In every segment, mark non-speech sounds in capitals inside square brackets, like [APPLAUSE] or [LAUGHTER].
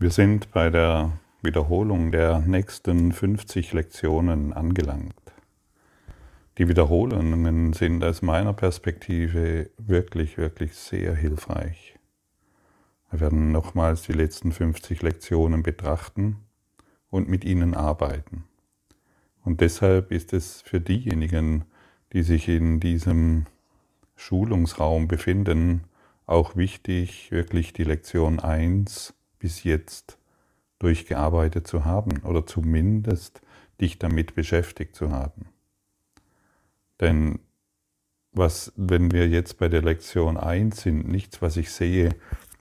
Wir sind bei der Wiederholung der nächsten 50 Lektionen angelangt. Die Wiederholungen sind aus meiner Perspektive wirklich, wirklich sehr hilfreich. Wir werden nochmals die letzten 50 Lektionen betrachten und mit ihnen arbeiten. Und deshalb ist es für diejenigen, die sich in diesem Schulungsraum befinden, auch wichtig, wirklich die Lektion 1 bis jetzt durchgearbeitet zu haben oder zumindest dich damit beschäftigt zu haben. Denn was, wenn wir jetzt bei der Lektion 1 sind, nichts, was ich sehe,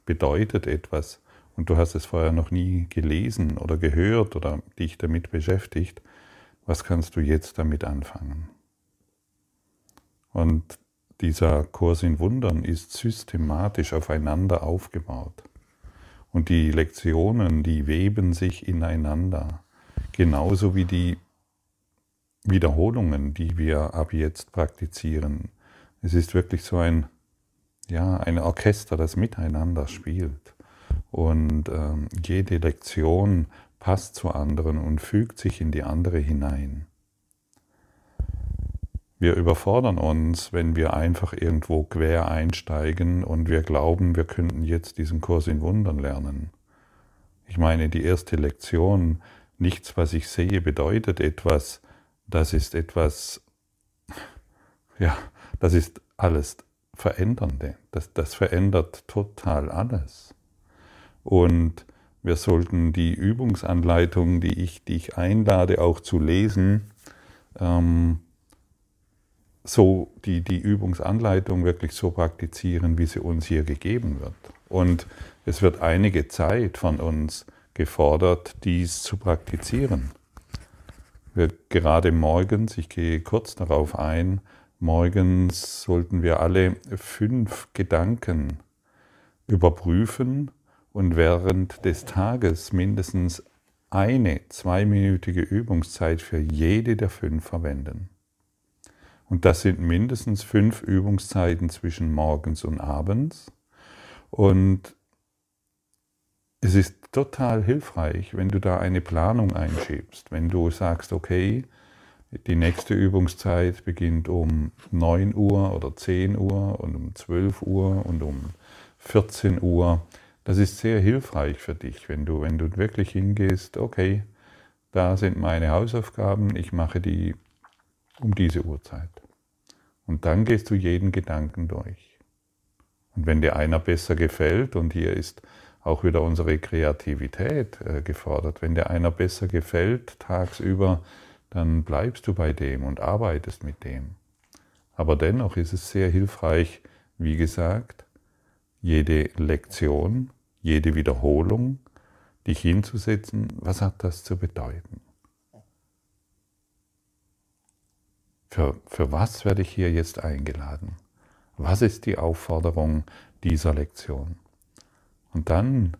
bedeutet etwas und du hast es vorher noch nie gelesen oder gehört oder dich damit beschäftigt, was kannst du jetzt damit anfangen? Und dieser Kurs in Wundern ist systematisch aufeinander aufgebaut. Und die Lektionen, die weben sich ineinander, genauso wie die Wiederholungen, die wir ab jetzt praktizieren. Es ist wirklich so ein, ja, ein Orchester, das miteinander spielt. Und ähm, jede Lektion passt zur anderen und fügt sich in die andere hinein. Wir überfordern uns, wenn wir einfach irgendwo quer einsteigen und wir glauben, wir könnten jetzt diesen Kurs in Wundern lernen. Ich meine, die erste Lektion, nichts, was ich sehe, bedeutet etwas, das ist etwas, [LAUGHS] ja, das ist alles Verändernde. Das, das verändert total alles. Und wir sollten die Übungsanleitung, die ich dich einlade, auch zu lesen, ähm, so die, die Übungsanleitung wirklich so praktizieren, wie sie uns hier gegeben wird. Und es wird einige Zeit von uns gefordert, dies zu praktizieren. Wir, gerade morgens, ich gehe kurz darauf ein, morgens sollten wir alle fünf Gedanken überprüfen und während des Tages mindestens eine zweiminütige Übungszeit für jede der fünf verwenden. Und das sind mindestens fünf Übungszeiten zwischen morgens und abends. Und es ist total hilfreich, wenn du da eine Planung einschiebst, wenn du sagst, okay, die nächste Übungszeit beginnt um 9 Uhr oder 10 Uhr und um 12 Uhr und um 14 Uhr. Das ist sehr hilfreich für dich, wenn du, wenn du wirklich hingehst, okay, da sind meine Hausaufgaben, ich mache die um diese Uhrzeit. Und dann gehst du jeden Gedanken durch. Und wenn dir einer besser gefällt, und hier ist auch wieder unsere Kreativität äh, gefordert, wenn dir einer besser gefällt tagsüber, dann bleibst du bei dem und arbeitest mit dem. Aber dennoch ist es sehr hilfreich, wie gesagt, jede Lektion, jede Wiederholung, dich hinzusetzen, was hat das zu bedeuten? Für, für was werde ich hier jetzt eingeladen? Was ist die Aufforderung dieser Lektion? Und dann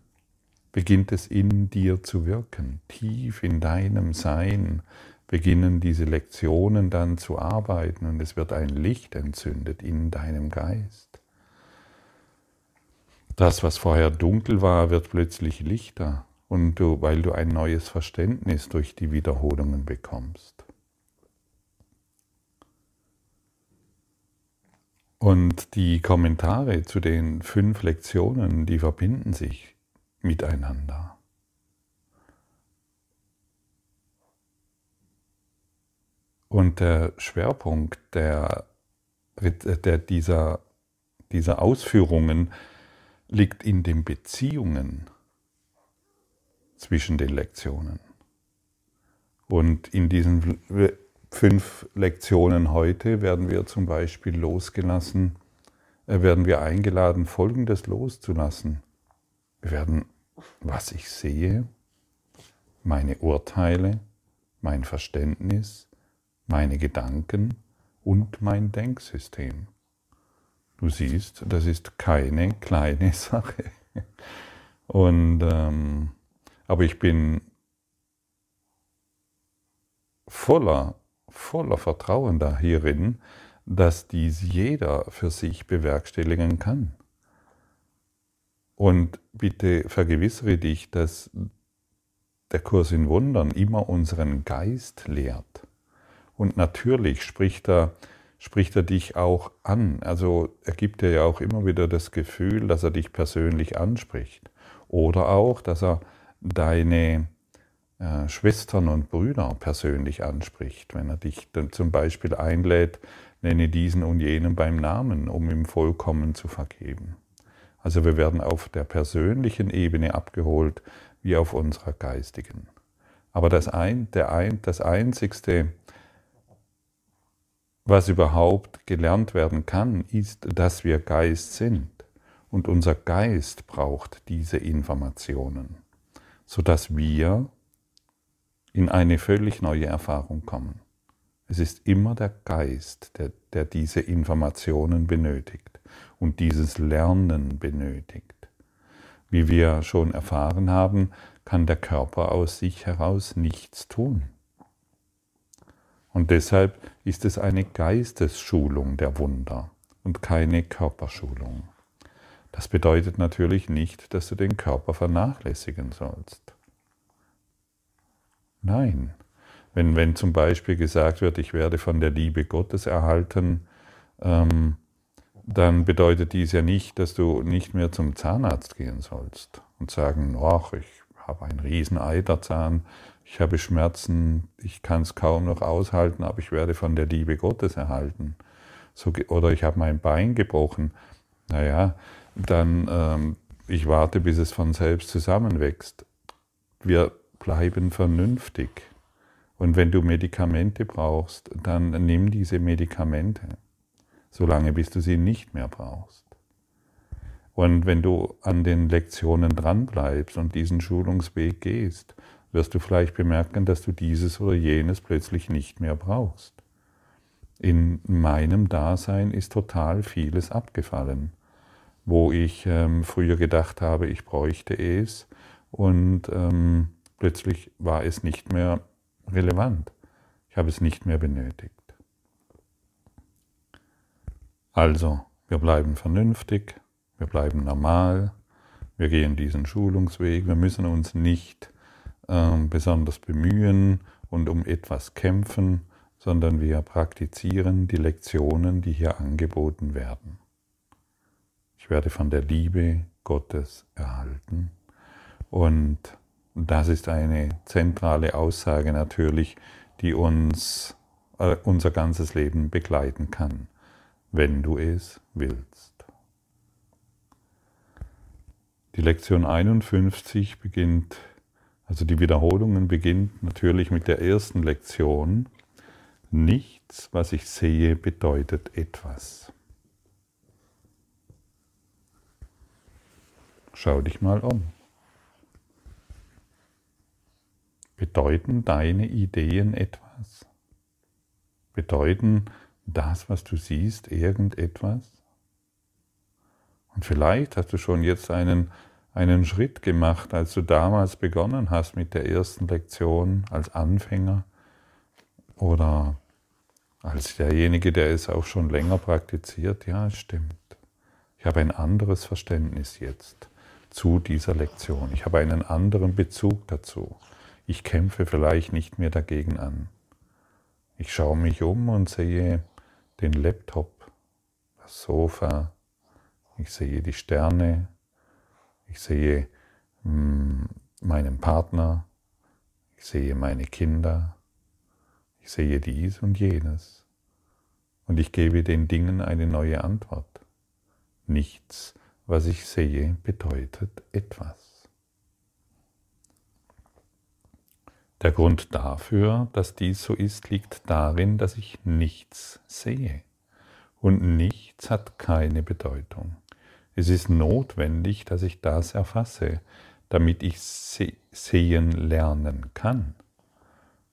beginnt es in dir zu wirken. Tief in deinem Sein beginnen diese Lektionen dann zu arbeiten und es wird ein Licht entzündet in deinem Geist. Das, was vorher dunkel war, wird plötzlich lichter und du, weil du ein neues Verständnis durch die Wiederholungen bekommst. Und die Kommentare zu den fünf Lektionen, die verbinden sich miteinander. Und der Schwerpunkt der, der dieser, dieser Ausführungen liegt in den Beziehungen zwischen den Lektionen. Und in diesen fünf Lektionen heute werden wir zum Beispiel losgelassen, äh, werden wir eingeladen, Folgendes loszulassen. Wir werden, was ich sehe, meine Urteile, mein Verständnis, meine Gedanken und mein Denksystem. Du siehst, das ist keine kleine [LAUGHS] Sache. Und, ähm, aber ich bin voller voller Vertrauen da hierin, dass dies jeder für sich bewerkstelligen kann. Und bitte vergewissere dich, dass der Kurs in Wundern immer unseren Geist lehrt. Und natürlich spricht er, spricht er dich auch an. Also er gibt dir ja auch immer wieder das Gefühl, dass er dich persönlich anspricht. Oder auch, dass er deine äh, Schwestern und Brüder persönlich anspricht, wenn er dich dann zum Beispiel einlädt, nenne diesen und jenen beim Namen, um ihm vollkommen zu vergeben. Also wir werden auf der persönlichen Ebene abgeholt, wie auf unserer geistigen. Aber das, ein, der ein, das Einzigste, was überhaupt gelernt werden kann, ist, dass wir Geist sind. Und unser Geist braucht diese Informationen, sodass wir in eine völlig neue Erfahrung kommen. Es ist immer der Geist, der, der diese Informationen benötigt und dieses Lernen benötigt. Wie wir schon erfahren haben, kann der Körper aus sich heraus nichts tun. Und deshalb ist es eine Geistesschulung der Wunder und keine Körperschulung. Das bedeutet natürlich nicht, dass du den Körper vernachlässigen sollst. Nein, wenn, wenn zum Beispiel gesagt wird, ich werde von der Liebe Gottes erhalten, ähm, dann bedeutet dies ja nicht, dass du nicht mehr zum Zahnarzt gehen sollst und sagen, ach, ich habe einen riesen Eiterzahn, ich habe Schmerzen, ich kann es kaum noch aushalten, aber ich werde von der Liebe Gottes erhalten. So, oder ich habe mein Bein gebrochen. Naja, dann ähm, ich warte, bis es von selbst zusammenwächst. Wir bleiben vernünftig. Und wenn du Medikamente brauchst, dann nimm diese Medikamente solange bis du sie nicht mehr brauchst. Und wenn du an den Lektionen dranbleibst und diesen Schulungsweg gehst, wirst du vielleicht bemerken, dass du dieses oder jenes plötzlich nicht mehr brauchst. In meinem Dasein ist total vieles abgefallen, wo ich ähm, früher gedacht habe, ich bräuchte es und ähm, plötzlich war es nicht mehr relevant. Ich habe es nicht mehr benötigt. Also, wir bleiben vernünftig, wir bleiben normal, wir gehen diesen Schulungsweg, wir müssen uns nicht äh, besonders bemühen und um etwas kämpfen, sondern wir praktizieren die Lektionen, die hier angeboten werden. Ich werde von der Liebe Gottes erhalten und das ist eine zentrale Aussage natürlich, die uns äh, unser ganzes Leben begleiten kann wenn du es willst. Die Lektion 51 beginnt, also die Wiederholungen beginnt natürlich mit der ersten Lektion. Nichts, was ich sehe, bedeutet etwas. Schau dich mal um. Bedeuten deine Ideen etwas? Bedeuten das, was du siehst, irgendetwas? Und vielleicht hast du schon jetzt einen, einen Schritt gemacht, als du damals begonnen hast mit der ersten Lektion als Anfänger oder als derjenige, der es auch schon länger praktiziert. Ja, es stimmt. Ich habe ein anderes Verständnis jetzt zu dieser Lektion. Ich habe einen anderen Bezug dazu. Ich kämpfe vielleicht nicht mehr dagegen an. Ich schaue mich um und sehe den Laptop, das Sofa, ich sehe die Sterne, ich sehe mm, meinen Partner, ich sehe meine Kinder, ich sehe dies und jenes und ich gebe den Dingen eine neue Antwort. Nichts, was ich sehe, bedeutet etwas. Der Grund dafür, dass dies so ist, liegt darin, dass ich nichts sehe. Und nichts hat keine Bedeutung. Es ist notwendig, dass ich das erfasse, damit ich sehen lernen kann.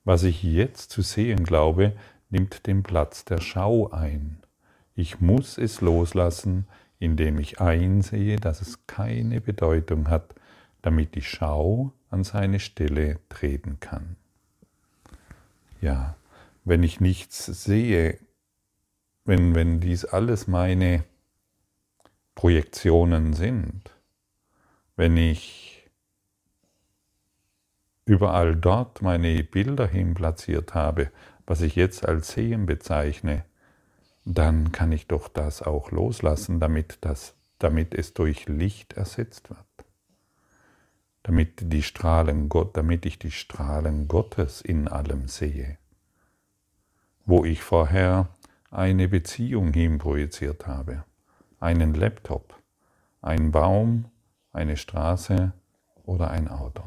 Was ich jetzt zu sehen glaube, nimmt den Platz der Schau ein. Ich muss es loslassen, indem ich einsehe, dass es keine Bedeutung hat, damit die Schau an seine Stelle treten kann. Ja, wenn ich nichts sehe, wenn, wenn dies alles meine Projektionen sind, wenn ich überall dort meine Bilder hin platziert habe, was ich jetzt als Sehen bezeichne, dann kann ich doch das auch loslassen, damit, das, damit es durch Licht ersetzt wird. Damit, die Strahlen Gott, damit ich die Strahlen Gottes in allem sehe. Wo ich vorher eine Beziehung hinprojiziert habe, einen Laptop, einen Baum, eine Straße oder ein Auto.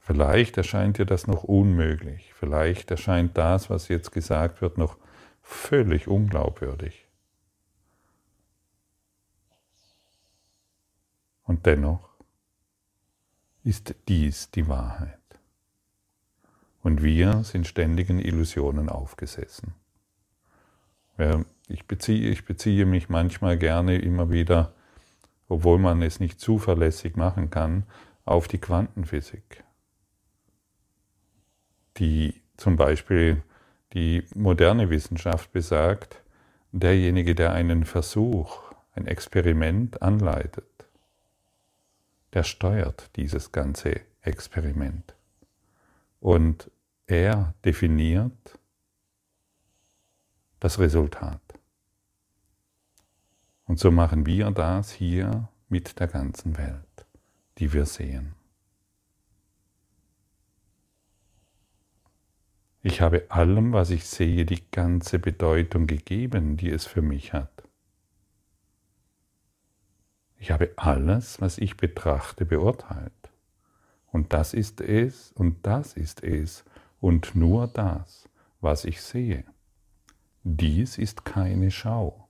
Vielleicht erscheint dir das noch unmöglich, vielleicht erscheint das, was jetzt gesagt wird, noch völlig unglaubwürdig. Und dennoch ist dies die Wahrheit. Und wir sind ständigen Illusionen aufgesessen. Ich beziehe, ich beziehe mich manchmal gerne immer wieder, obwohl man es nicht zuverlässig machen kann, auf die Quantenphysik, die zum Beispiel die moderne Wissenschaft besagt, derjenige, der einen Versuch, ein Experiment anleitet, der steuert dieses ganze Experiment. Und er definiert das Resultat. Und so machen wir das hier mit der ganzen Welt, die wir sehen. Ich habe allem, was ich sehe, die ganze Bedeutung gegeben, die es für mich hat. Ich habe alles, was ich betrachte, beurteilt. Und das ist es und das ist es und nur das, was ich sehe. Dies ist keine Schau.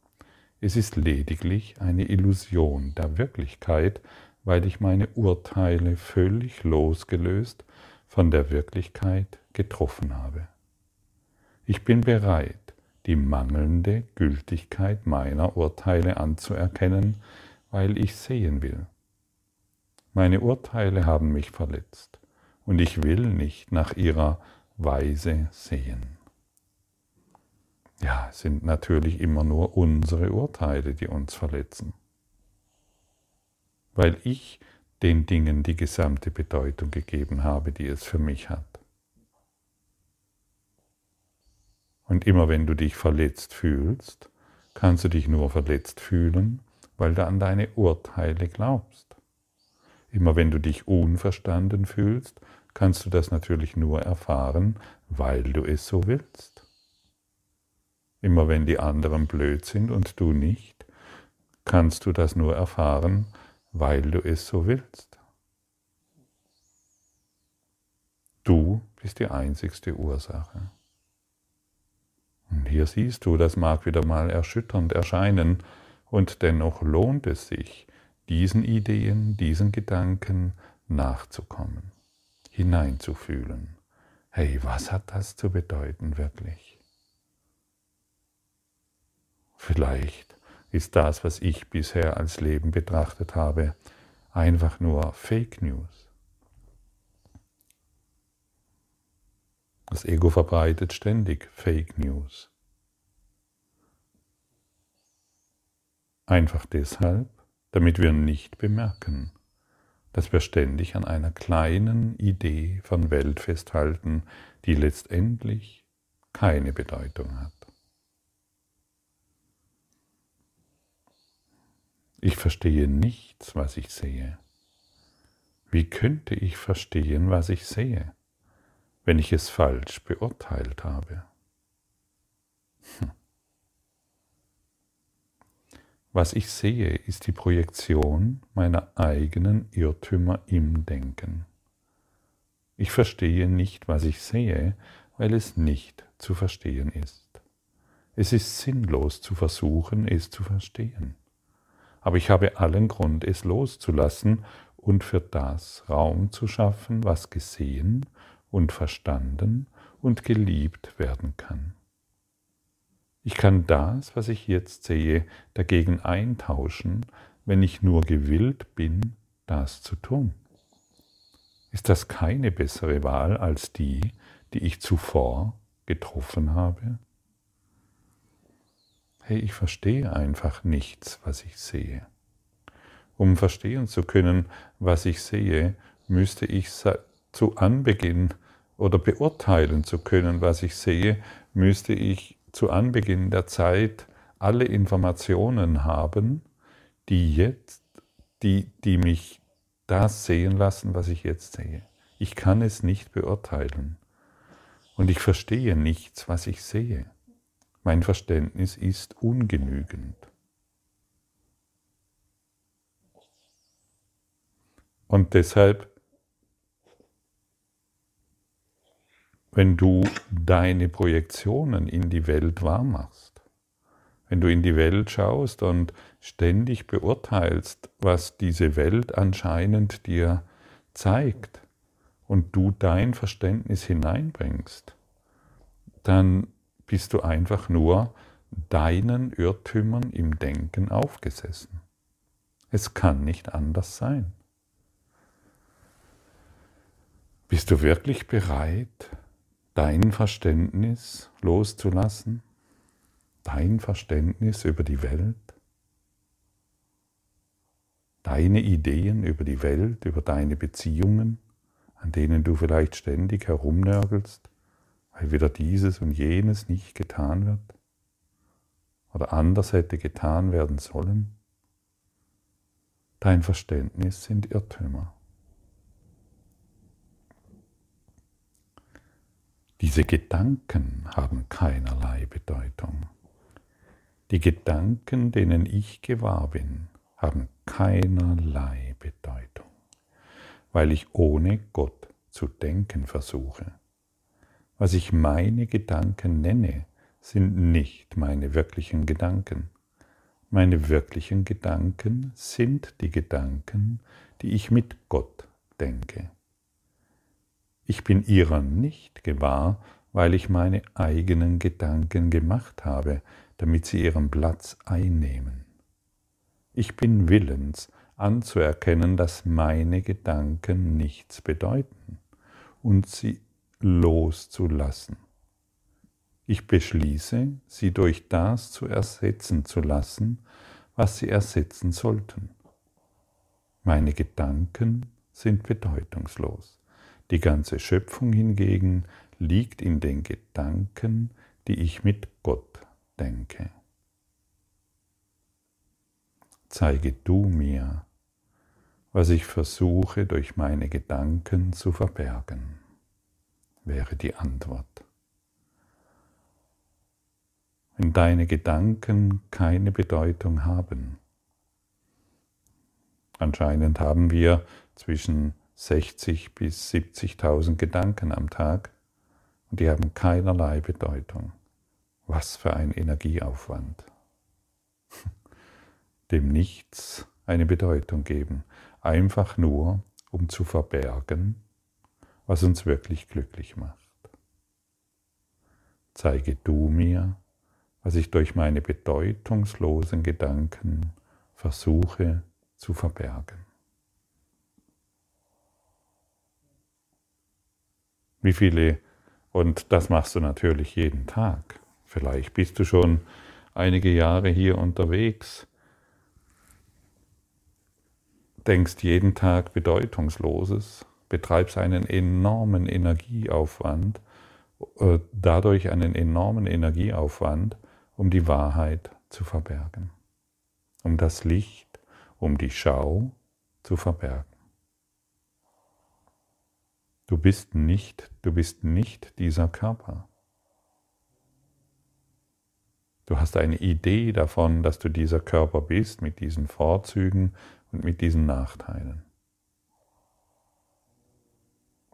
Es ist lediglich eine Illusion der Wirklichkeit, weil ich meine Urteile völlig losgelöst von der Wirklichkeit getroffen habe. Ich bin bereit, die mangelnde Gültigkeit meiner Urteile anzuerkennen, weil ich sehen will. Meine Urteile haben mich verletzt und ich will nicht nach ihrer Weise sehen. Ja, es sind natürlich immer nur unsere Urteile, die uns verletzen. Weil ich den Dingen die gesamte Bedeutung gegeben habe, die es für mich hat. Und immer wenn du dich verletzt fühlst, kannst du dich nur verletzt fühlen, weil du an deine Urteile glaubst. Immer wenn du dich unverstanden fühlst, kannst du das natürlich nur erfahren, weil du es so willst. Immer wenn die anderen blöd sind und du nicht, kannst du das nur erfahren, weil du es so willst. Du bist die einzigste Ursache. Und hier siehst du, das mag wieder mal erschütternd erscheinen, und dennoch lohnt es sich, diesen Ideen, diesen Gedanken nachzukommen, hineinzufühlen. Hey, was hat das zu bedeuten wirklich? Vielleicht ist das, was ich bisher als Leben betrachtet habe, einfach nur Fake News. Das Ego verbreitet ständig Fake News. Einfach deshalb, damit wir nicht bemerken, dass wir ständig an einer kleinen Idee von Welt festhalten, die letztendlich keine Bedeutung hat. Ich verstehe nichts, was ich sehe. Wie könnte ich verstehen, was ich sehe, wenn ich es falsch beurteilt habe? Hm. Was ich sehe, ist die Projektion meiner eigenen Irrtümer im Denken. Ich verstehe nicht, was ich sehe, weil es nicht zu verstehen ist. Es ist sinnlos zu versuchen, es zu verstehen. Aber ich habe allen Grund, es loszulassen und für das Raum zu schaffen, was gesehen und verstanden und geliebt werden kann. Ich kann das, was ich jetzt sehe, dagegen eintauschen, wenn ich nur gewillt bin, das zu tun. Ist das keine bessere Wahl als die, die ich zuvor getroffen habe? hey, ich verstehe einfach nichts, was ich sehe. Um verstehen zu können, was ich sehe, müsste ich zu Anbeginn oder beurteilen zu können, was ich sehe, müsste ich zu Anbeginn der Zeit alle Informationen haben, die jetzt, die, die mich das sehen lassen, was ich jetzt sehe. Ich kann es nicht beurteilen. Und ich verstehe nichts, was ich sehe. Mein Verständnis ist ungenügend. Und deshalb, wenn du deine Projektionen in die Welt wahrmachst, wenn du in die Welt schaust und ständig beurteilst, was diese Welt anscheinend dir zeigt und du dein Verständnis hineinbringst, dann bist du einfach nur deinen Irrtümern im Denken aufgesessen. Es kann nicht anders sein. Bist du wirklich bereit, dein Verständnis loszulassen? Dein Verständnis über die Welt? Deine Ideen über die Welt, über deine Beziehungen, an denen du vielleicht ständig herumnörgelst, weil wieder dieses und jenes nicht getan wird oder anders hätte getan werden sollen? Dein Verständnis sind Irrtümer. Diese Gedanken haben keinerlei Bedeutung. Die Gedanken, denen ich gewahr bin, haben keinerlei Bedeutung, weil ich ohne Gott zu denken versuche. Was ich meine Gedanken nenne, sind nicht meine wirklichen Gedanken. Meine wirklichen Gedanken sind die Gedanken, die ich mit Gott denke. Ich bin ihrer nicht gewahr, weil ich meine eigenen Gedanken gemacht habe, damit sie ihren Platz einnehmen. Ich bin willens anzuerkennen, dass meine Gedanken nichts bedeuten und sie loszulassen. Ich beschließe, sie durch das zu ersetzen zu lassen, was sie ersetzen sollten. Meine Gedanken sind bedeutungslos. Die ganze Schöpfung hingegen liegt in den Gedanken, die ich mit Gott denke. Zeige du mir, was ich versuche durch meine Gedanken zu verbergen, wäre die Antwort. Wenn deine Gedanken keine Bedeutung haben, anscheinend haben wir zwischen 60 bis 70.000 Gedanken am Tag und die haben keinerlei Bedeutung. Was für ein Energieaufwand. [LAUGHS] Dem Nichts eine Bedeutung geben, einfach nur, um zu verbergen, was uns wirklich glücklich macht. Zeige du mir, was ich durch meine bedeutungslosen Gedanken versuche zu verbergen. Wie viele, und das machst du natürlich jeden Tag, vielleicht bist du schon einige Jahre hier unterwegs, denkst jeden Tag Bedeutungsloses, betreibst einen enormen Energieaufwand, äh, dadurch einen enormen Energieaufwand, um die Wahrheit zu verbergen, um das Licht, um die Schau zu verbergen. Du bist nicht, du bist nicht dieser Körper. Du hast eine Idee davon, dass du dieser Körper bist mit diesen Vorzügen und mit diesen Nachteilen.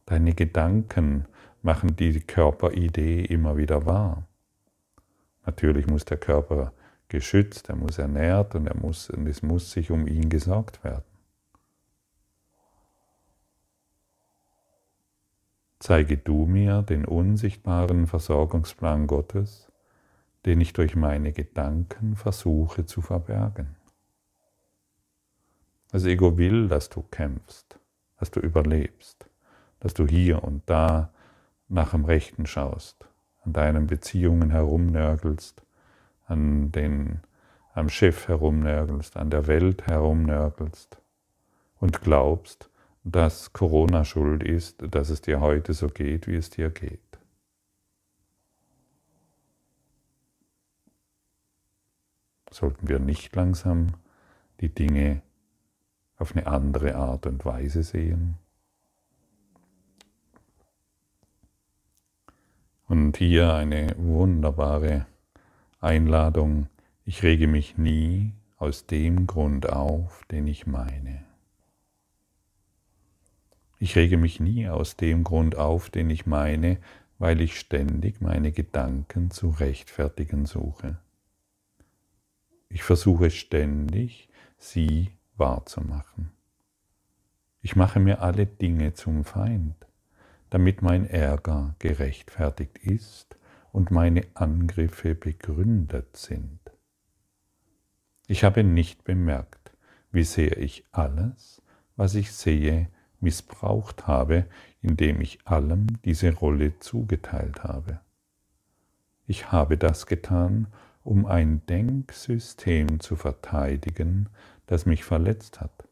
Deine Gedanken machen die Körperidee immer wieder wahr. Natürlich muss der Körper geschützt, er muss ernährt und, er muss, und es muss sich um ihn gesorgt werden. Zeige du mir den unsichtbaren Versorgungsplan Gottes, den ich durch meine Gedanken versuche zu verbergen. Das Ego will, dass du kämpfst, dass du überlebst, dass du hier und da nach dem Rechten schaust, an deinen Beziehungen herumnörgelst, an den, am Chef herumnörgelst, an der Welt herumnörgelst und glaubst, dass Corona schuld ist, dass es dir heute so geht, wie es dir geht. Sollten wir nicht langsam die Dinge auf eine andere Art und Weise sehen? Und hier eine wunderbare Einladung. Ich rege mich nie aus dem Grund auf, den ich meine. Ich rege mich nie aus dem Grund auf, den ich meine, weil ich ständig meine Gedanken zu rechtfertigen suche. Ich versuche ständig, sie wahrzumachen. Ich mache mir alle Dinge zum Feind, damit mein Ärger gerechtfertigt ist und meine Angriffe begründet sind. Ich habe nicht bemerkt, wie sehr ich alles, was ich sehe, missbraucht habe, indem ich allem diese Rolle zugeteilt habe. Ich habe das getan, um ein Denksystem zu verteidigen, das mich verletzt hat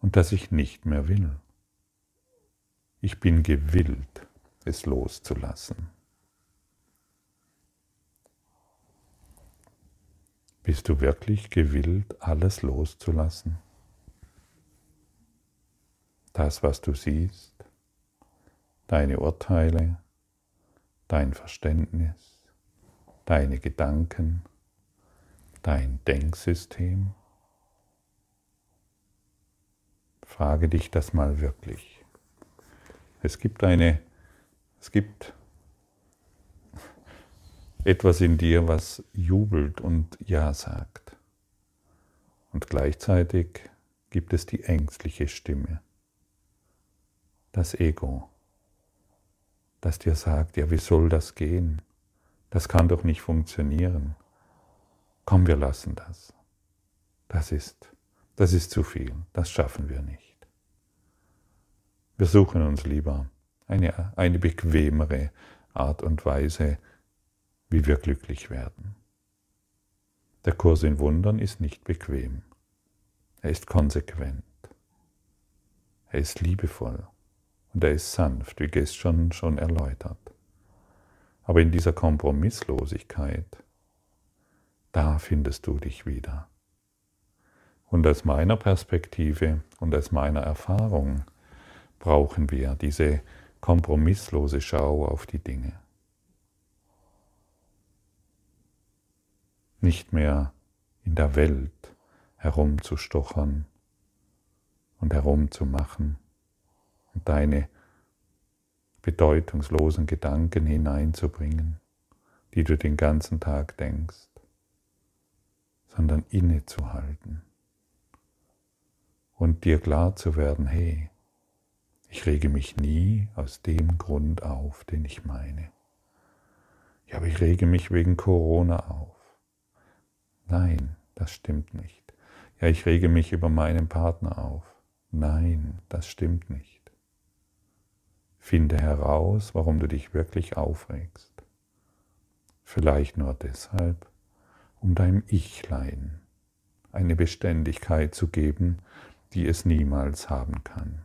und das ich nicht mehr will. Ich bin gewillt, es loszulassen. Bist du wirklich gewillt, alles loszulassen? Das, was du siehst, deine Urteile, dein Verständnis, deine Gedanken, dein Denksystem. Frage dich das mal wirklich. Es gibt eine, es gibt etwas in dir, was jubelt und Ja sagt. Und gleichzeitig gibt es die ängstliche Stimme das Ego, das dir sagt, ja, wie soll das gehen? Das kann doch nicht funktionieren. Komm, wir lassen das. Das ist, das ist zu viel, das schaffen wir nicht. Wir suchen uns lieber eine, eine bequemere Art und Weise, wie wir glücklich werden. Der Kurs in Wundern ist nicht bequem. Er ist konsequent. Er ist liebevoll. Und er ist sanft, wie gestern schon erläutert. Aber in dieser Kompromisslosigkeit, da findest du dich wieder. Und aus meiner Perspektive und aus meiner Erfahrung brauchen wir diese kompromisslose Schau auf die Dinge. Nicht mehr in der Welt herumzustochern und herumzumachen, deine bedeutungslosen Gedanken hineinzubringen, die du den ganzen Tag denkst, sondern innezuhalten und dir klar zu werden, hey, ich rege mich nie aus dem Grund auf, den ich meine. Ja, aber ich rege mich wegen Corona auf. Nein, das stimmt nicht. Ja, ich rege mich über meinen Partner auf. Nein, das stimmt nicht. Finde heraus, warum du dich wirklich aufregst. Vielleicht nur deshalb, um deinem Ichlein eine Beständigkeit zu geben, die es niemals haben kann.